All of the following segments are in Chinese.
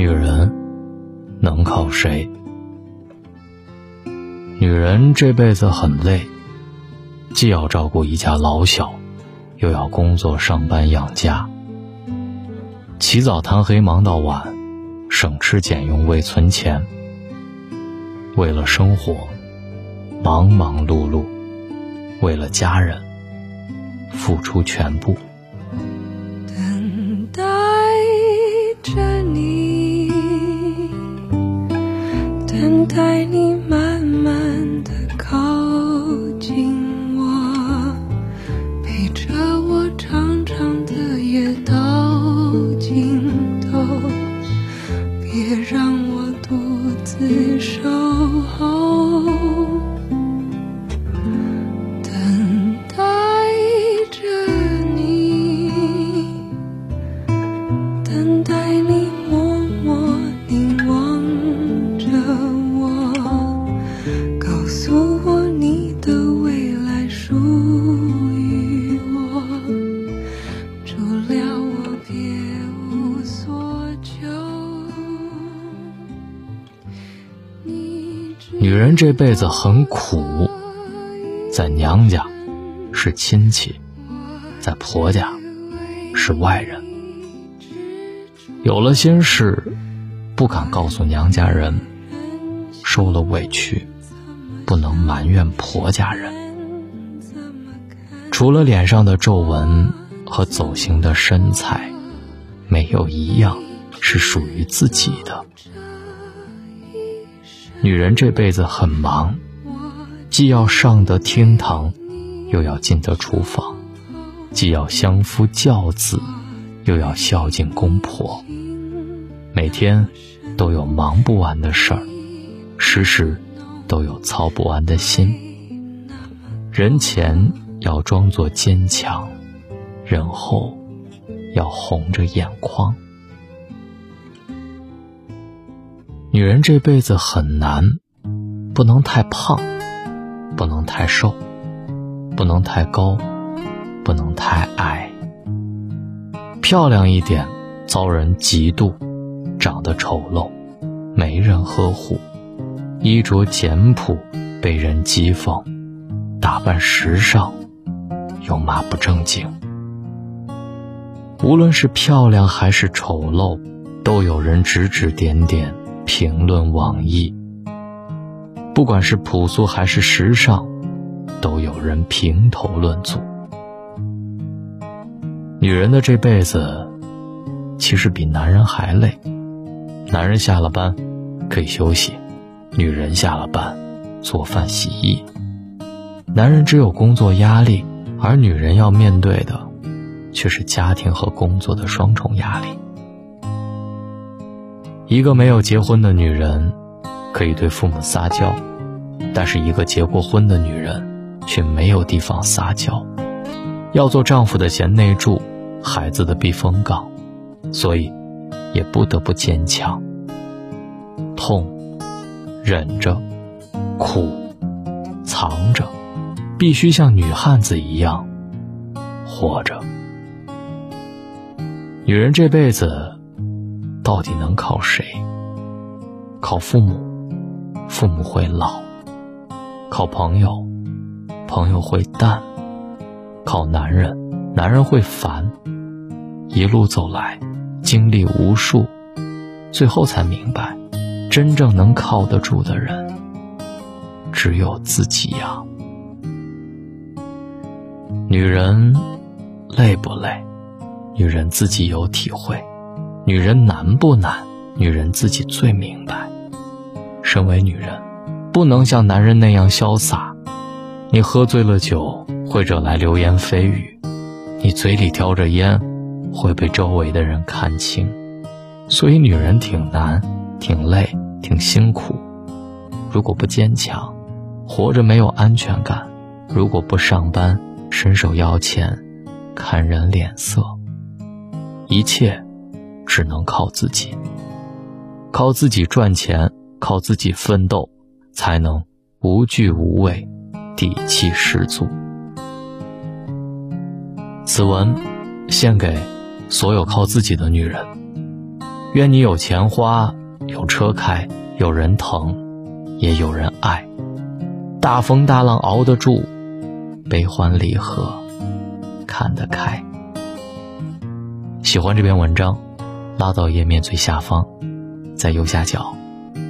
女人能靠谁？女人这辈子很累，既要照顾一家老小，又要工作上班养家，起早贪黑忙到晚，省吃俭用为存钱，为了生活忙忙碌碌，为了家人付出全部。带你。女人这辈子很苦，在娘家是亲戚，在婆家是外人。有了心事不敢告诉娘家人，受了委屈不能埋怨婆家人。除了脸上的皱纹和走形的身材，没有一样是属于自己的。女人这辈子很忙，既要上得厅堂，又要进得厨房；既要相夫教子，又要孝敬公婆。每天都有忙不完的事儿，时时都有操不完的心。人前要装作坚强，人后要红着眼眶。女人这辈子很难，不能太胖，不能太瘦，不能太高，不能太矮。漂亮一点遭人嫉妒，长得丑陋没人呵护，衣着简朴被人讥讽，打扮时尚又骂不正经。无论是漂亮还是丑陋，都有人指指点点。评论网易，不管是朴素还是时尚，都有人评头论足。女人的这辈子，其实比男人还累。男人下了班可以休息，女人下了班做饭洗衣。男人只有工作压力，而女人要面对的，却是家庭和工作的双重压力。一个没有结婚的女人，可以对父母撒娇，但是一个结过婚的女人，却没有地方撒娇，要做丈夫的贤内助，孩子的避风港，所以，也不得不坚强。痛，忍着，苦，藏着，必须像女汉子一样，活着。女人这辈子。到底能靠谁？靠父母，父母会老；靠朋友，朋友会淡；靠男人，男人会烦。一路走来，经历无数，最后才明白，真正能靠得住的人，只有自己呀。女人累不累？女人自己有体会。女人难不难？女人自己最明白。身为女人，不能像男人那样潇洒。你喝醉了酒，会惹来流言蜚语；你嘴里叼着烟，会被周围的人看清。所以，女人挺难，挺累，挺辛苦。如果不坚强，活着没有安全感；如果不上班，伸手要钱，看人脸色，一切。只能靠自己，靠自己赚钱，靠自己奋斗，才能无惧无畏，底气十足。此文献给所有靠自己的女人。愿你有钱花，有车开，有人疼，也有人爱。大风大浪熬得住，悲欢离合看得开。喜欢这篇文章，拉到页面最下方，在右下角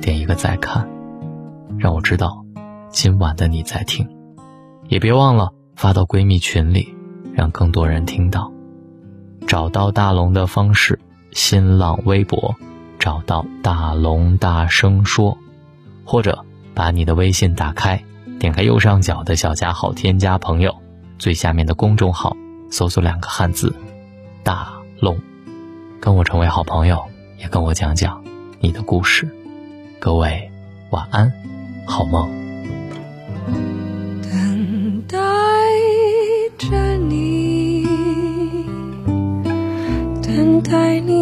点一个再看，让我知道今晚的你在听。也别忘了发到闺蜜群里，让更多人听到。找到大龙的方式：新浪微博找到大龙大声说，或者把你的微信打开。点开右上角的小加号，添加朋友，最下面的公众号，搜索两个汉字“大龙”，跟我成为好朋友，也跟我讲讲你的故事。各位晚安，好梦。等待着你，等待你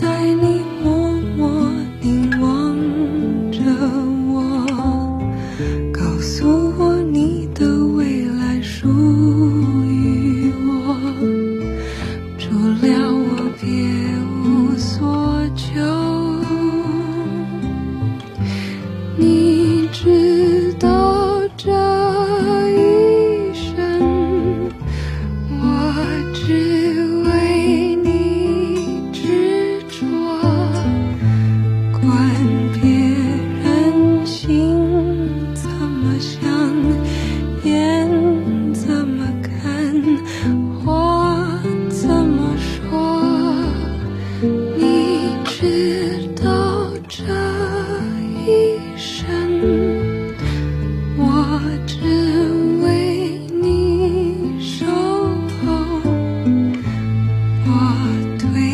sometimes 我对